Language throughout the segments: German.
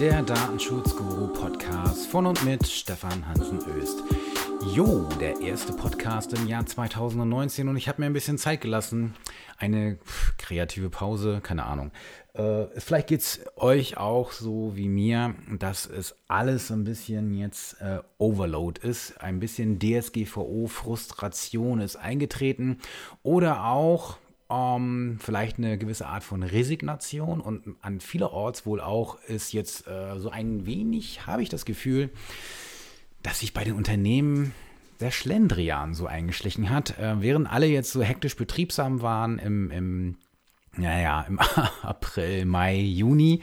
der Datenschutzguru-Podcast von und mit Stefan Hansen-Öst. Jo, der erste Podcast im Jahr 2019 und ich habe mir ein bisschen Zeit gelassen. Eine kreative Pause, keine Ahnung. Äh, vielleicht geht es euch auch so wie mir, dass es alles ein bisschen jetzt äh, Overload ist. Ein bisschen DSGVO-Frustration ist eingetreten oder auch ähm, vielleicht eine gewisse Art von Resignation und an vielerorts wohl auch ist jetzt äh, so ein wenig, habe ich das Gefühl, dass sich bei den Unternehmen der Schlendrian so eingeschlichen hat. Äh, während alle jetzt so hektisch betriebsam waren im, im, naja, im April, Mai, Juni,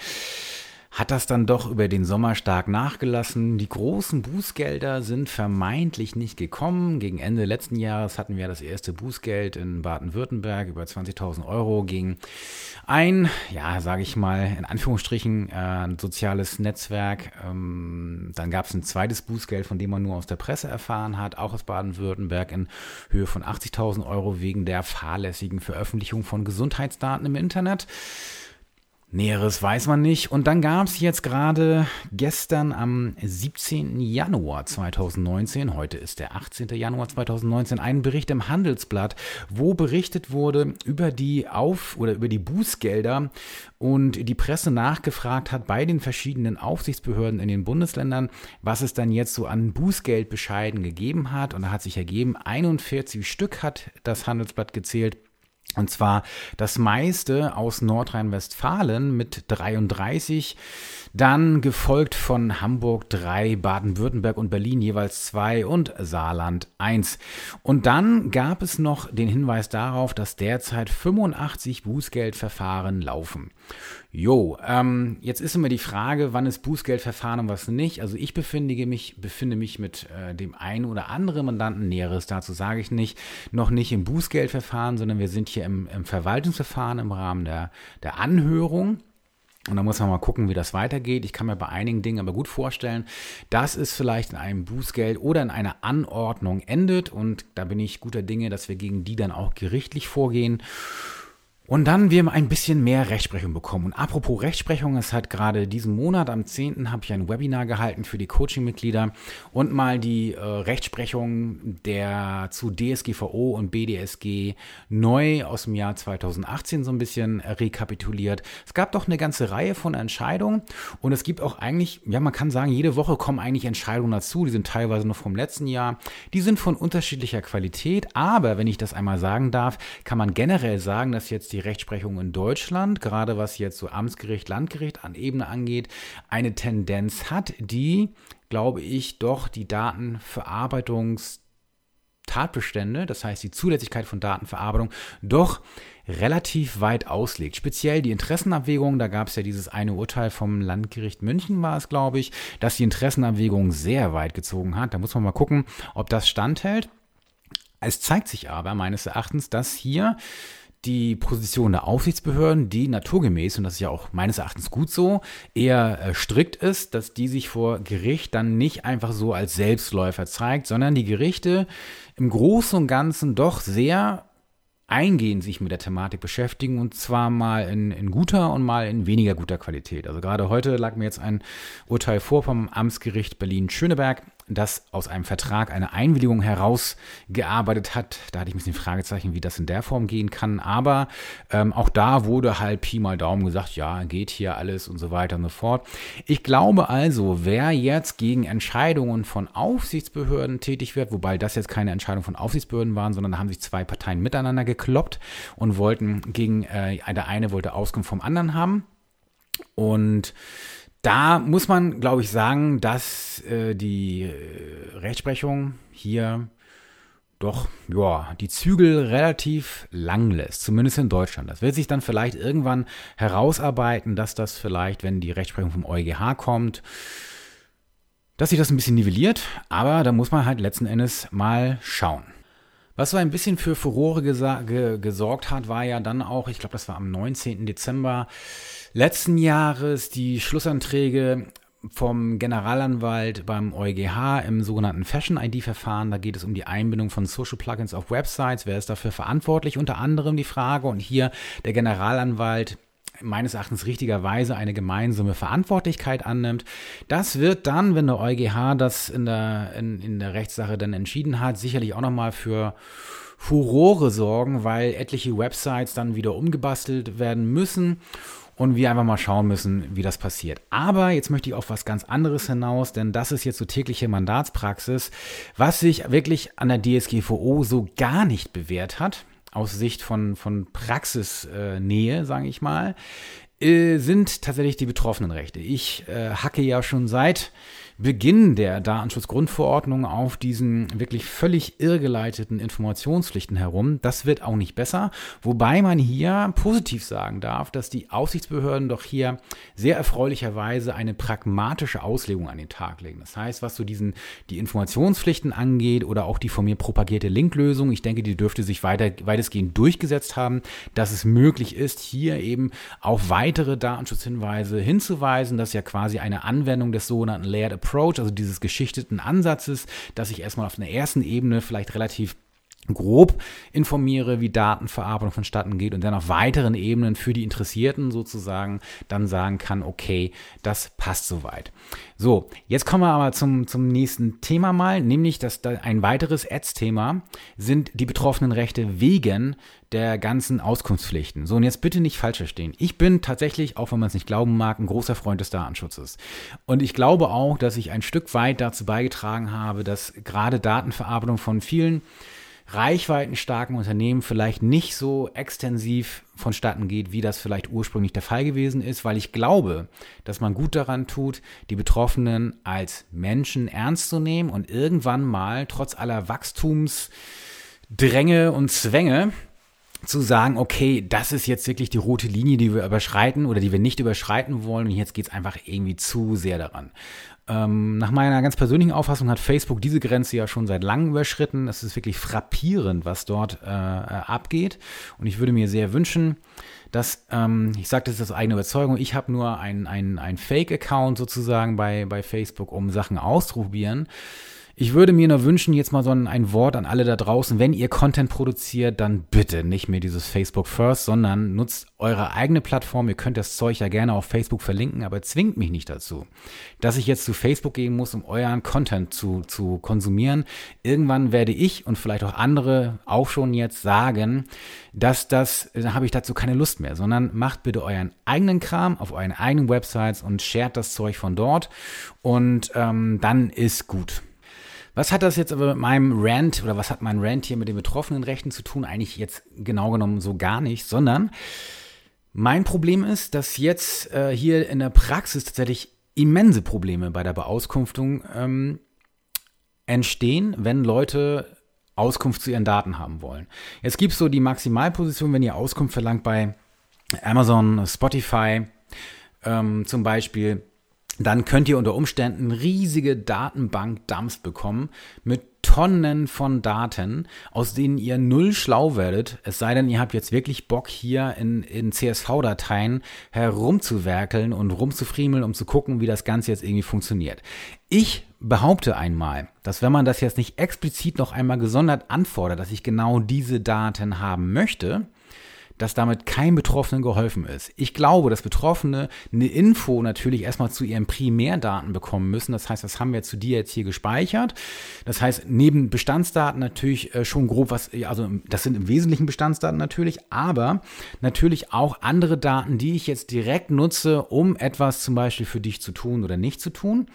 hat das dann doch über den Sommer stark nachgelassen. Die großen Bußgelder sind vermeintlich nicht gekommen. Gegen Ende letzten Jahres hatten wir das erste Bußgeld in Baden-Württemberg über 20.000 Euro gegen ein, ja, sage ich mal, in Anführungsstrichen, äh, ein soziales Netzwerk. Ähm, dann gab es ein zweites Bußgeld, von dem man nur aus der Presse erfahren hat, auch aus Baden-Württemberg in Höhe von 80.000 Euro wegen der fahrlässigen Veröffentlichung von Gesundheitsdaten im Internet. Näheres weiß man nicht. Und dann gab es jetzt gerade gestern am 17. Januar 2019, heute ist der 18. Januar 2019, einen Bericht im Handelsblatt, wo berichtet wurde über die Auf- oder über die Bußgelder und die Presse nachgefragt hat bei den verschiedenen Aufsichtsbehörden in den Bundesländern, was es dann jetzt so an Bußgeldbescheiden gegeben hat. Und da hat sich ergeben, 41 Stück hat das Handelsblatt gezählt. Und zwar das meiste aus Nordrhein-Westfalen mit 33, dann gefolgt von Hamburg 3, Baden-Württemberg und Berlin jeweils 2 und Saarland 1. Und dann gab es noch den Hinweis darauf, dass derzeit 85 Bußgeldverfahren laufen. Jo, ähm, jetzt ist immer die Frage, wann ist Bußgeldverfahren und was nicht. Also ich befinde mich, befinde mich mit äh, dem einen oder anderen Mandanten Näheres, dazu sage ich nicht, noch nicht im Bußgeldverfahren, sondern wir sind hier im, im Verwaltungsverfahren im Rahmen der, der Anhörung. Und da muss man mal gucken, wie das weitergeht. Ich kann mir bei einigen Dingen aber gut vorstellen, dass es vielleicht in einem Bußgeld oder in einer Anordnung endet. Und da bin ich guter Dinge, dass wir gegen die dann auch gerichtlich vorgehen. Und dann wir ein bisschen mehr Rechtsprechung bekommen. Und apropos Rechtsprechung, es hat gerade diesen Monat, am 10. habe ich ein Webinar gehalten für die Coaching-Mitglieder und mal die äh, Rechtsprechung der zu DSGVO und BDSG neu aus dem Jahr 2018 so ein bisschen rekapituliert. Es gab doch eine ganze Reihe von Entscheidungen und es gibt auch eigentlich, ja, man kann sagen, jede Woche kommen eigentlich Entscheidungen dazu. Die sind teilweise noch vom letzten Jahr. Die sind von unterschiedlicher Qualität, aber wenn ich das einmal sagen darf, kann man generell sagen, dass jetzt die Rechtsprechung in Deutschland, gerade was jetzt so Amtsgericht, Landgericht an Ebene angeht, eine Tendenz hat, die, glaube ich, doch die Datenverarbeitungs-Tatbestände, das heißt die Zulässigkeit von Datenverarbeitung, doch relativ weit auslegt. Speziell die Interessenabwägung, da gab es ja dieses eine Urteil vom Landgericht München, war es, glaube ich, dass die Interessenabwägung sehr weit gezogen hat. Da muss man mal gucken, ob das standhält. Es zeigt sich aber meines Erachtens, dass hier die Position der Aufsichtsbehörden, die naturgemäß, und das ist ja auch meines Erachtens gut so, eher äh, strikt ist, dass die sich vor Gericht dann nicht einfach so als Selbstläufer zeigt, sondern die Gerichte im Großen und Ganzen doch sehr eingehend sich mit der Thematik beschäftigen und zwar mal in, in guter und mal in weniger guter Qualität. Also gerade heute lag mir jetzt ein Urteil vor vom Amtsgericht Berlin-Schöneberg, das aus einem Vertrag eine Einwilligung herausgearbeitet hat. Da hatte ich ein bisschen Fragezeichen, wie das in der Form gehen kann. Aber ähm, auch da wurde halt Pi mal Daumen gesagt, ja, geht hier alles und so weiter und so fort. Ich glaube also, wer jetzt gegen Entscheidungen von Aufsichtsbehörden tätig wird, wobei das jetzt keine Entscheidung von Aufsichtsbehörden waren, sondern da haben sich zwei Parteien miteinander gekloppt und wollten gegen, äh, der eine wollte Auskunft vom anderen haben. Und da muss man, glaube ich, sagen, dass äh, die äh, Rechtsprechung hier doch, ja, die Zügel relativ lang lässt, zumindest in Deutschland. Das wird sich dann vielleicht irgendwann herausarbeiten, dass das vielleicht, wenn die Rechtsprechung vom EuGH kommt, dass sich das ein bisschen nivelliert, aber da muss man halt letzten Endes mal schauen. Was so ein bisschen für Furore ge gesorgt hat, war ja dann auch, ich glaube, das war am 19. Dezember letzten Jahres, die Schlussanträge vom Generalanwalt beim EuGH im sogenannten Fashion-ID-Verfahren. Da geht es um die Einbindung von Social Plugins auf Websites. Wer ist dafür verantwortlich? Unter anderem die Frage. Und hier der Generalanwalt meines Erachtens richtigerweise eine gemeinsame Verantwortlichkeit annimmt. Das wird dann, wenn der EuGH das in der, in, in der Rechtssache dann entschieden hat, sicherlich auch nochmal für Furore sorgen, weil etliche Websites dann wieder umgebastelt werden müssen und wir einfach mal schauen müssen, wie das passiert. Aber jetzt möchte ich auf was ganz anderes hinaus, denn das ist jetzt so tägliche Mandatspraxis, was sich wirklich an der DSGVO so gar nicht bewährt hat, aus Sicht von, von Praxisnähe, äh, sage ich mal, äh, sind tatsächlich die Betroffenenrechte. Ich äh, hacke ja schon seit Beginn der Datenschutzgrundverordnung auf diesen wirklich völlig irrgeleiteten Informationspflichten herum. Das wird auch nicht besser, wobei man hier positiv sagen darf, dass die Aufsichtsbehörden doch hier sehr erfreulicherweise eine pragmatische Auslegung an den Tag legen. Das heißt, was so diesen die Informationspflichten angeht oder auch die von mir propagierte Linklösung, ich denke, die dürfte sich weiter, weitestgehend durchgesetzt haben, dass es möglich ist, hier eben auf weitere Datenschutzhinweise hinzuweisen. Das ist ja quasi eine Anwendung des sogenannten Layered Approach Approach, also dieses geschichteten Ansatzes, dass ich erstmal auf einer ersten Ebene vielleicht relativ grob informiere, wie Datenverarbeitung vonstatten geht und dann auf weiteren Ebenen für die Interessierten sozusagen dann sagen kann, okay, das passt soweit. So, jetzt kommen wir aber zum, zum nächsten Thema mal, nämlich dass da ein weiteres Ads-Thema sind die betroffenen Rechte wegen der ganzen Auskunftspflichten. So, und jetzt bitte nicht falsch verstehen. Ich bin tatsächlich, auch wenn man es nicht glauben mag, ein großer Freund des Datenschutzes. Und ich glaube auch, dass ich ein Stück weit dazu beigetragen habe, dass gerade Datenverarbeitung von vielen reichweitenstarken Unternehmen vielleicht nicht so extensiv vonstatten geht, wie das vielleicht ursprünglich der Fall gewesen ist, weil ich glaube, dass man gut daran tut, die Betroffenen als Menschen ernst zu nehmen und irgendwann mal trotz aller Wachstumsdränge und Zwänge zu sagen, okay, das ist jetzt wirklich die rote Linie, die wir überschreiten oder die wir nicht überschreiten wollen und jetzt geht es einfach irgendwie zu sehr daran. Ähm, nach meiner ganz persönlichen Auffassung hat Facebook diese Grenze ja schon seit langem überschritten. Es ist wirklich frappierend, was dort äh, äh abgeht. Und ich würde mir sehr wünschen, dass, ähm, ich sage das ist aus eigener Überzeugung, ich habe nur ein, ein, ein Fake-Account sozusagen bei, bei Facebook, um Sachen auszuprobieren. Ich würde mir nur wünschen, jetzt mal so ein, ein, Wort an alle da draußen, wenn ihr Content produziert, dann bitte nicht mehr dieses Facebook First, sondern nutzt eure eigene Plattform. Ihr könnt das Zeug ja gerne auf Facebook verlinken, aber zwingt mich nicht dazu, dass ich jetzt zu Facebook gehen muss, um euren Content zu, zu konsumieren. Irgendwann werde ich und vielleicht auch andere auch schon jetzt sagen, dass das, da habe ich dazu keine Lust mehr, sondern macht bitte euren eigenen Kram auf euren eigenen Websites und shared das Zeug von dort und ähm, dann ist gut. Was hat das jetzt aber mit meinem Rant oder was hat mein Rant hier mit den betroffenen Rechten zu tun? Eigentlich jetzt genau genommen so gar nicht, sondern mein Problem ist, dass jetzt äh, hier in der Praxis tatsächlich immense Probleme bei der Beauskunftung ähm, entstehen, wenn Leute Auskunft zu ihren Daten haben wollen. Jetzt gibt es so die Maximalposition, wenn ihr Auskunft verlangt bei Amazon, Spotify ähm, zum Beispiel, dann könnt ihr unter Umständen riesige Datenbank-Dumps bekommen mit Tonnen von Daten, aus denen ihr null schlau werdet, es sei denn, ihr habt jetzt wirklich Bock, hier in, in CSV-Dateien herumzuwerkeln und rumzufriemeln, um zu gucken, wie das Ganze jetzt irgendwie funktioniert. Ich behaupte einmal, dass wenn man das jetzt nicht explizit noch einmal gesondert anfordert, dass ich genau diese Daten haben möchte, dass damit kein Betroffenen geholfen ist. Ich glaube, dass Betroffene eine Info natürlich erstmal zu ihren Primärdaten bekommen müssen. Das heißt, das haben wir zu dir jetzt hier gespeichert. Das heißt, neben Bestandsdaten natürlich äh, schon grob was, also das sind im Wesentlichen Bestandsdaten natürlich, aber natürlich auch andere Daten, die ich jetzt direkt nutze, um etwas zum Beispiel für dich zu tun oder nicht zu tun.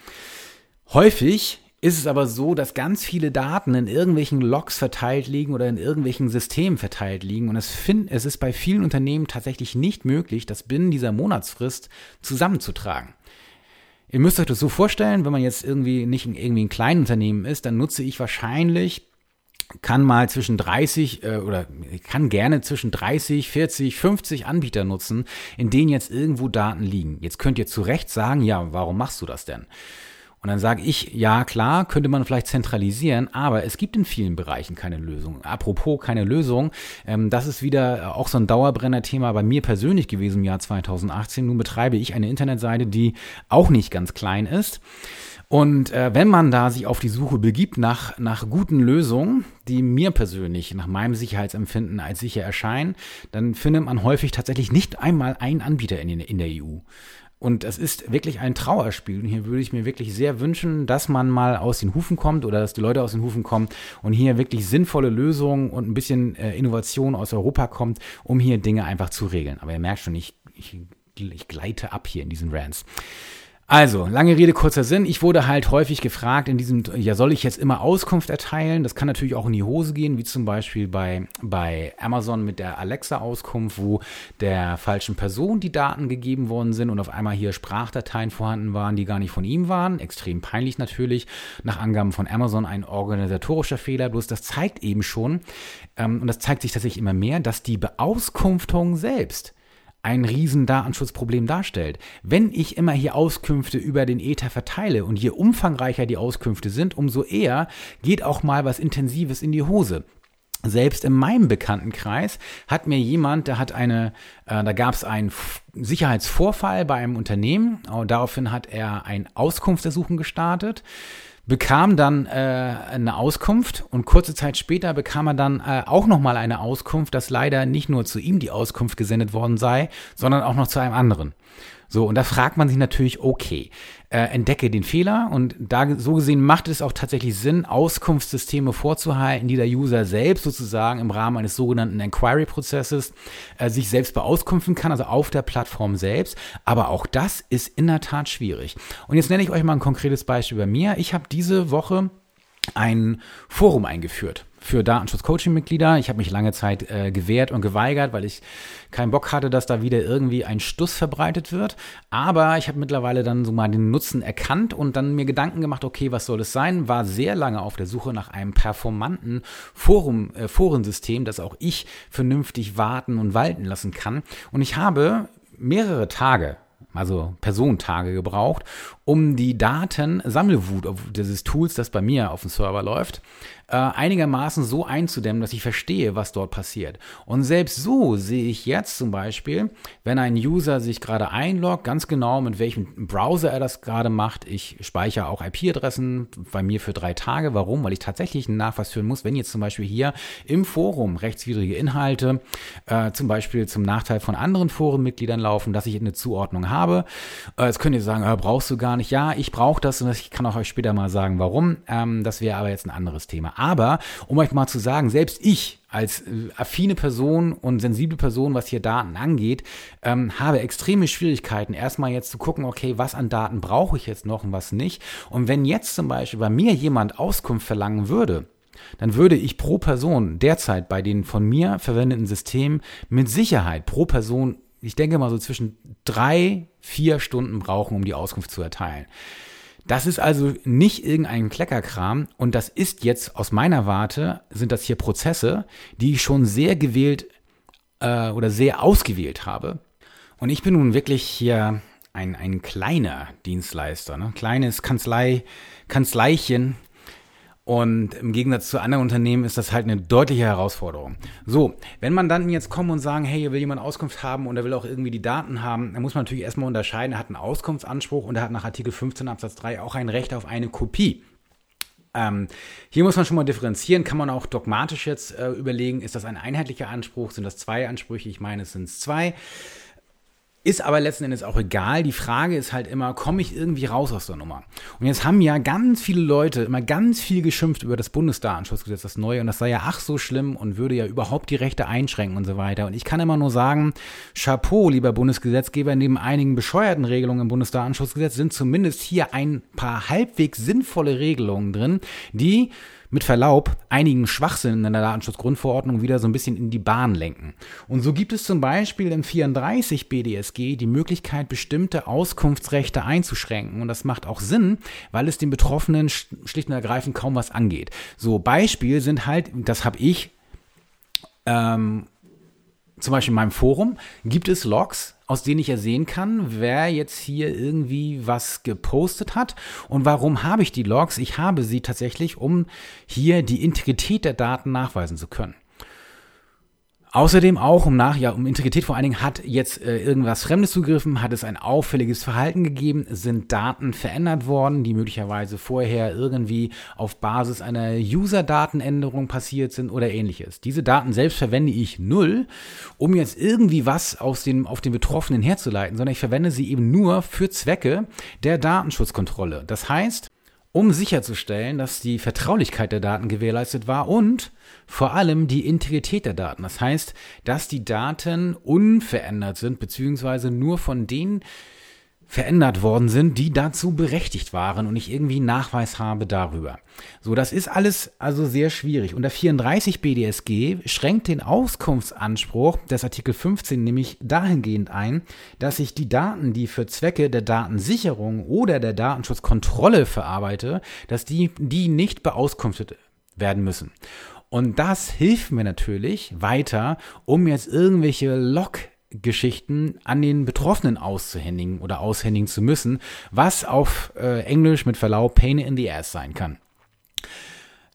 Häufig ist es aber so, dass ganz viele Daten in irgendwelchen Logs verteilt liegen oder in irgendwelchen Systemen verteilt liegen. Und es, find, es ist bei vielen Unternehmen tatsächlich nicht möglich, das binnen dieser Monatsfrist zusammenzutragen. Ihr müsst euch das so vorstellen, wenn man jetzt irgendwie nicht in irgendwie ein kleines Unternehmen ist, dann nutze ich wahrscheinlich kann mal zwischen 30 äh, oder kann gerne zwischen 30, 40, 50 Anbieter nutzen, in denen jetzt irgendwo Daten liegen. Jetzt könnt ihr zu Recht sagen, ja, warum machst du das denn? Und dann sage ich, ja klar, könnte man vielleicht zentralisieren, aber es gibt in vielen Bereichen keine Lösung. Apropos keine Lösung, ähm, das ist wieder auch so ein Dauerbrenner-Thema bei mir persönlich gewesen im Jahr 2018. Nun betreibe ich eine Internetseite, die auch nicht ganz klein ist. Und äh, wenn man da sich auf die Suche begibt nach, nach guten Lösungen, die mir persönlich nach meinem Sicherheitsempfinden als sicher erscheinen, dann findet man häufig tatsächlich nicht einmal einen Anbieter in, in der EU. Und es ist wirklich ein Trauerspiel. Und hier würde ich mir wirklich sehr wünschen, dass man mal aus den Hufen kommt oder dass die Leute aus den Hufen kommen und hier wirklich sinnvolle Lösungen und ein bisschen äh, Innovation aus Europa kommt, um hier Dinge einfach zu regeln. Aber ihr merkt schon, ich, ich, ich gleite ab hier in diesen Rants. Also, lange Rede, kurzer Sinn. Ich wurde halt häufig gefragt in diesem, ja, soll ich jetzt immer Auskunft erteilen? Das kann natürlich auch in die Hose gehen, wie zum Beispiel bei, bei Amazon mit der Alexa-Auskunft, wo der falschen Person die Daten gegeben worden sind und auf einmal hier Sprachdateien vorhanden waren, die gar nicht von ihm waren. Extrem peinlich natürlich. Nach Angaben von Amazon ein organisatorischer Fehler. Bloß das zeigt eben schon, ähm, und das zeigt sich tatsächlich immer mehr, dass die Beauskunftung selbst ein riesen Datenschutzproblem darstellt. Wenn ich immer hier Auskünfte über den Ether verteile und je umfangreicher die Auskünfte sind, umso eher geht auch mal was Intensives in die Hose. Selbst in meinem Bekanntenkreis hat mir jemand, der hat eine, äh, da gab es einen Sicherheitsvorfall bei einem Unternehmen. Daraufhin hat er ein Auskunftsersuchen gestartet bekam dann äh, eine Auskunft und kurze Zeit später bekam er dann äh, auch nochmal eine Auskunft, dass leider nicht nur zu ihm die Auskunft gesendet worden sei, sondern auch noch zu einem anderen. So, und da fragt man sich natürlich, okay, äh, entdecke den Fehler und da so gesehen macht es auch tatsächlich Sinn, Auskunftssysteme vorzuhalten, die der User selbst sozusagen im Rahmen eines sogenannten Inquiry-Prozesses äh, sich selbst beauskunften kann, also auf der Plattform selbst. Aber auch das ist in der Tat schwierig. Und jetzt nenne ich euch mal ein konkretes Beispiel bei mir. Ich habe diese Woche ein Forum eingeführt für Datenschutz-Coaching-Mitglieder. Ich habe mich lange Zeit äh, gewehrt und geweigert, weil ich keinen Bock hatte, dass da wieder irgendwie ein Stuss verbreitet wird. Aber ich habe mittlerweile dann so mal den Nutzen erkannt und dann mir Gedanken gemacht, okay, was soll es sein? War sehr lange auf der Suche nach einem performanten Forum, äh, Forensystem, das auch ich vernünftig warten und walten lassen kann. Und ich habe mehrere Tage also Personentage gebraucht, um die Daten Sammelwut dieses Tools, das bei mir auf dem Server läuft, äh, einigermaßen so einzudämmen, dass ich verstehe, was dort passiert. Und selbst so sehe ich jetzt zum Beispiel, wenn ein User sich gerade einloggt, ganz genau mit welchem Browser er das gerade macht. Ich speichere auch IP-Adressen bei mir für drei Tage. Warum? Weil ich tatsächlich einen Nachweis führen muss, wenn jetzt zum Beispiel hier im Forum rechtswidrige Inhalte äh, zum Beispiel zum Nachteil von anderen Forenmitgliedern laufen, dass ich eine Zuordnung habe. Äh, jetzt könnt ihr sagen, äh, brauchst du gar nicht. Ja, ich brauche das und ich kann auch euch später mal sagen, warum. Ähm, das wäre aber jetzt ein anderes Thema. Aber um euch mal zu sagen, selbst ich als äh, affine Person und sensible Person, was hier Daten angeht, ähm, habe extreme Schwierigkeiten, erstmal jetzt zu gucken, okay, was an Daten brauche ich jetzt noch und was nicht. Und wenn jetzt zum Beispiel bei mir jemand Auskunft verlangen würde, dann würde ich pro Person derzeit bei den von mir verwendeten Systemen mit Sicherheit pro Person, ich denke mal so zwischen drei, vier Stunden brauchen, um die Auskunft zu erteilen. Das ist also nicht irgendein Kleckerkram und das ist jetzt aus meiner Warte, sind das hier Prozesse, die ich schon sehr gewählt äh, oder sehr ausgewählt habe. Und ich bin nun wirklich hier ein, ein kleiner Dienstleister, ne? kleines Kanzlei, Kanzleichen, und im Gegensatz zu anderen Unternehmen ist das halt eine deutliche Herausforderung. So, wenn man dann jetzt kommt und sagen, hey, hier will jemand Auskunft haben und er will auch irgendwie die Daten haben, dann muss man natürlich erstmal unterscheiden, er hat einen Auskunftsanspruch und er hat nach Artikel 15 Absatz 3 auch ein Recht auf eine Kopie. Ähm, hier muss man schon mal differenzieren, kann man auch dogmatisch jetzt äh, überlegen, ist das ein einheitlicher Anspruch, sind das zwei Ansprüche? Ich meine, es sind zwei. Ist aber letzten Endes auch egal. Die Frage ist halt immer, komme ich irgendwie raus aus der Nummer? Und jetzt haben ja ganz viele Leute immer ganz viel geschimpft über das Bundesdatenschutzgesetz, das neue, und das sei ja ach so schlimm und würde ja überhaupt die Rechte einschränken und so weiter. Und ich kann immer nur sagen, Chapeau, lieber Bundesgesetzgeber, neben einigen bescheuerten Regelungen im Bundesdatenschutzgesetz sind zumindest hier ein paar halbwegs sinnvolle Regelungen drin, die mit Verlaub einigen Schwachsinn in der Datenschutzgrundverordnung wieder so ein bisschen in die Bahn lenken. Und so gibt es zum Beispiel im 34 BDSG die Möglichkeit, bestimmte Auskunftsrechte einzuschränken. Und das macht auch Sinn, weil es den Betroffenen schlicht und ergreifend kaum was angeht. So Beispiel sind halt, das habe ich ähm, zum Beispiel in meinem Forum gibt es Logs, aus denen ich ja sehen kann, wer jetzt hier irgendwie was gepostet hat. Und warum habe ich die Logs? Ich habe sie tatsächlich, um hier die Integrität der Daten nachweisen zu können. Außerdem auch um nach, ja, um Integrität vor allen Dingen hat jetzt äh, irgendwas Fremdes zugegriffen, hat es ein auffälliges Verhalten gegeben, sind Daten verändert worden, die möglicherweise vorher irgendwie auf Basis einer User-Datenänderung passiert sind oder ähnliches. Diese Daten selbst verwende ich null, um jetzt irgendwie was aus dem, auf den Betroffenen herzuleiten, sondern ich verwende sie eben nur für Zwecke der Datenschutzkontrolle. Das heißt, um sicherzustellen, dass die Vertraulichkeit der Daten gewährleistet war und vor allem die Integrität der Daten. Das heißt, dass die Daten unverändert sind, beziehungsweise nur von denen verändert worden sind, die dazu berechtigt waren und ich irgendwie Nachweis habe darüber. So, das ist alles also sehr schwierig. Und der 34 BDSG schränkt den Auskunftsanspruch des Artikel 15 nämlich dahingehend ein, dass ich die Daten, die für Zwecke der Datensicherung oder der Datenschutzkontrolle verarbeite, dass die, die nicht beauskunftet werden müssen. Und das hilft mir natürlich weiter, um jetzt irgendwelche Log Geschichten an den Betroffenen auszuhändigen oder aushändigen zu müssen, was auf äh, Englisch mit Verlaub Pain in the Ass sein kann.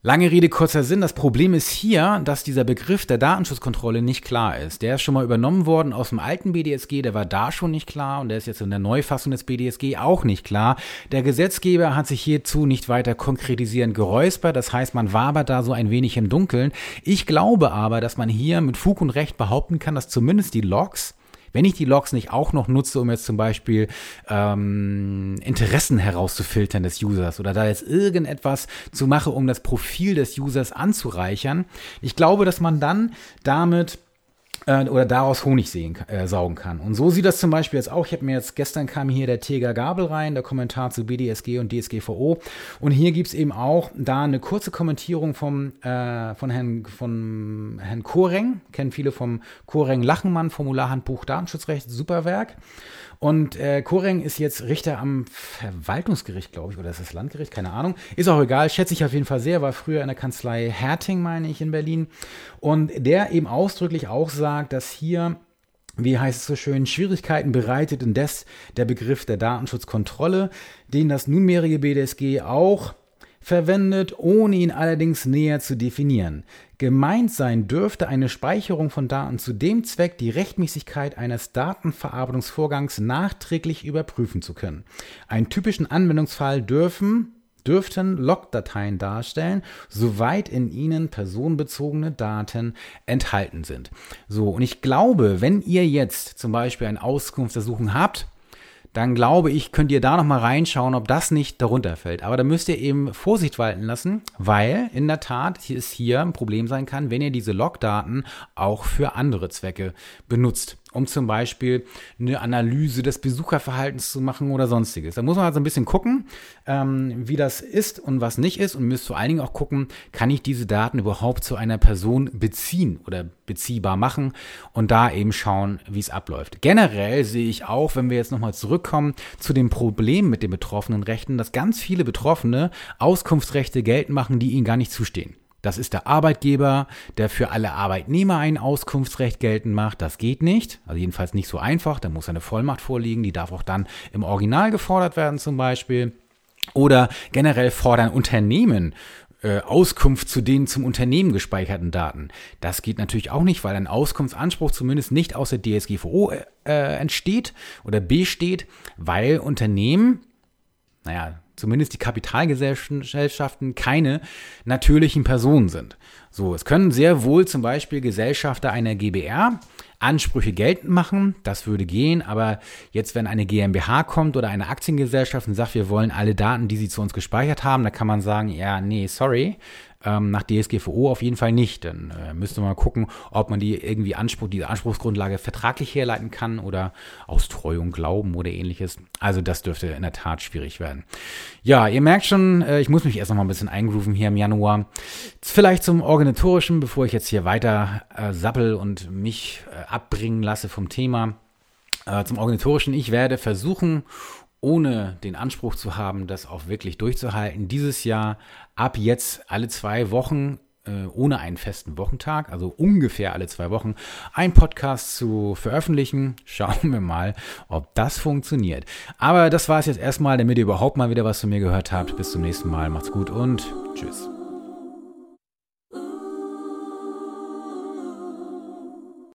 Lange Rede, kurzer Sinn. Das Problem ist hier, dass dieser Begriff der Datenschutzkontrolle nicht klar ist. Der ist schon mal übernommen worden aus dem alten BDSG, der war da schon nicht klar und der ist jetzt in der Neufassung des BDSG auch nicht klar. Der Gesetzgeber hat sich hierzu nicht weiter konkretisierend geräuspert, das heißt, man wabert da so ein wenig im Dunkeln. Ich glaube aber, dass man hier mit Fug und Recht behaupten kann, dass zumindest die Logs wenn ich die Logs nicht auch noch nutze, um jetzt zum Beispiel ähm, Interessen herauszufiltern des Users oder da jetzt irgendetwas zu machen, um das Profil des Users anzureichern, ich glaube, dass man dann damit äh, oder daraus Honig sehen, äh, saugen kann. Und so sieht das zum Beispiel jetzt auch. Ich habe mir jetzt gestern kam hier der Teger Gabel rein, der Kommentar zu BDSG und DSGVO. Und hier gibt es eben auch da eine kurze Kommentierung vom, äh, von Herrn, von Herrn Koreng. Kennen viele vom Koreng Lachenmann, Formularhandbuch Datenschutzrecht, Superwerk. Und äh, Koreng ist jetzt Richter am Verwaltungsgericht, glaube ich, oder ist das Landgericht? Keine Ahnung. Ist auch egal, schätze ich auf jeden Fall sehr, war früher in der Kanzlei Herting, meine ich, in Berlin. Und der eben ausdrücklich auch sagt, dass hier wie heißt es so schön, Schwierigkeiten bereitet indes der Begriff der Datenschutzkontrolle, den das nunmehrige BDSG auch verwendet, ohne ihn allerdings näher zu definieren. Gemeint sein dürfte eine Speicherung von Daten zu dem Zweck, die Rechtmäßigkeit eines Datenverarbeitungsvorgangs nachträglich überprüfen zu können. Einen typischen Anwendungsfall dürfen dürften Logdateien darstellen, soweit in ihnen personenbezogene Daten enthalten sind. So, und ich glaube, wenn ihr jetzt zum Beispiel eine Auskunftsersuchung habt, dann glaube ich, könnt ihr da noch mal reinschauen, ob das nicht darunter fällt. Aber da müsst ihr eben Vorsicht walten lassen, weil in der Tat es hier ein Problem sein kann, wenn ihr diese Logdaten auch für andere Zwecke benutzt um zum Beispiel eine Analyse des Besucherverhaltens zu machen oder sonstiges. Da muss man also ein bisschen gucken, ähm, wie das ist und was nicht ist und müsst vor allen Dingen auch gucken, kann ich diese Daten überhaupt zu einer Person beziehen oder beziehbar machen und da eben schauen, wie es abläuft. Generell sehe ich auch, wenn wir jetzt nochmal zurückkommen zu dem Problem mit den betroffenen Rechten, dass ganz viele Betroffene Auskunftsrechte geltend machen, die ihnen gar nicht zustehen. Das ist der Arbeitgeber, der für alle Arbeitnehmer ein Auskunftsrecht geltend macht. Das geht nicht. Also jedenfalls nicht so einfach. Da muss eine Vollmacht vorliegen. Die darf auch dann im Original gefordert werden zum Beispiel. Oder generell fordern Unternehmen äh, Auskunft zu den zum Unternehmen gespeicherten Daten. Das geht natürlich auch nicht, weil ein Auskunftsanspruch zumindest nicht aus der DSGVO äh, entsteht oder besteht, weil Unternehmen, naja, zumindest die Kapitalgesellschaften, keine natürlichen Personen sind. So, es können sehr wohl zum Beispiel Gesellschafter einer GBR Ansprüche geltend machen, das würde gehen, aber jetzt, wenn eine GmbH kommt oder eine Aktiengesellschaft und sagt, wir wollen alle Daten, die sie zu uns gespeichert haben, da kann man sagen, ja, nee, sorry, ähm, nach DSGVO auf jeden Fall nicht. Dann äh, müsste man gucken, ob man die irgendwie Anspruch, diese Anspruchsgrundlage vertraglich herleiten kann oder aus Treuung, Glauben oder ähnliches. Also das dürfte in der Tat schwierig werden. Ja, ihr merkt schon, äh, ich muss mich erst noch mal ein bisschen eingrooven hier im Januar. Vielleicht zum Organisatorischen, bevor ich jetzt hier weiter äh, sappel und mich äh, abbringen lasse vom Thema. Äh, zum Organisatorischen, ich werde versuchen, ohne den Anspruch zu haben, das auch wirklich durchzuhalten, dieses Jahr ab jetzt alle zwei Wochen äh, ohne einen festen Wochentag, also ungefähr alle zwei Wochen, einen Podcast zu veröffentlichen. Schauen wir mal, ob das funktioniert. Aber das war es jetzt erstmal, damit ihr überhaupt mal wieder was von mir gehört habt. Bis zum nächsten Mal. Macht's gut und tschüss.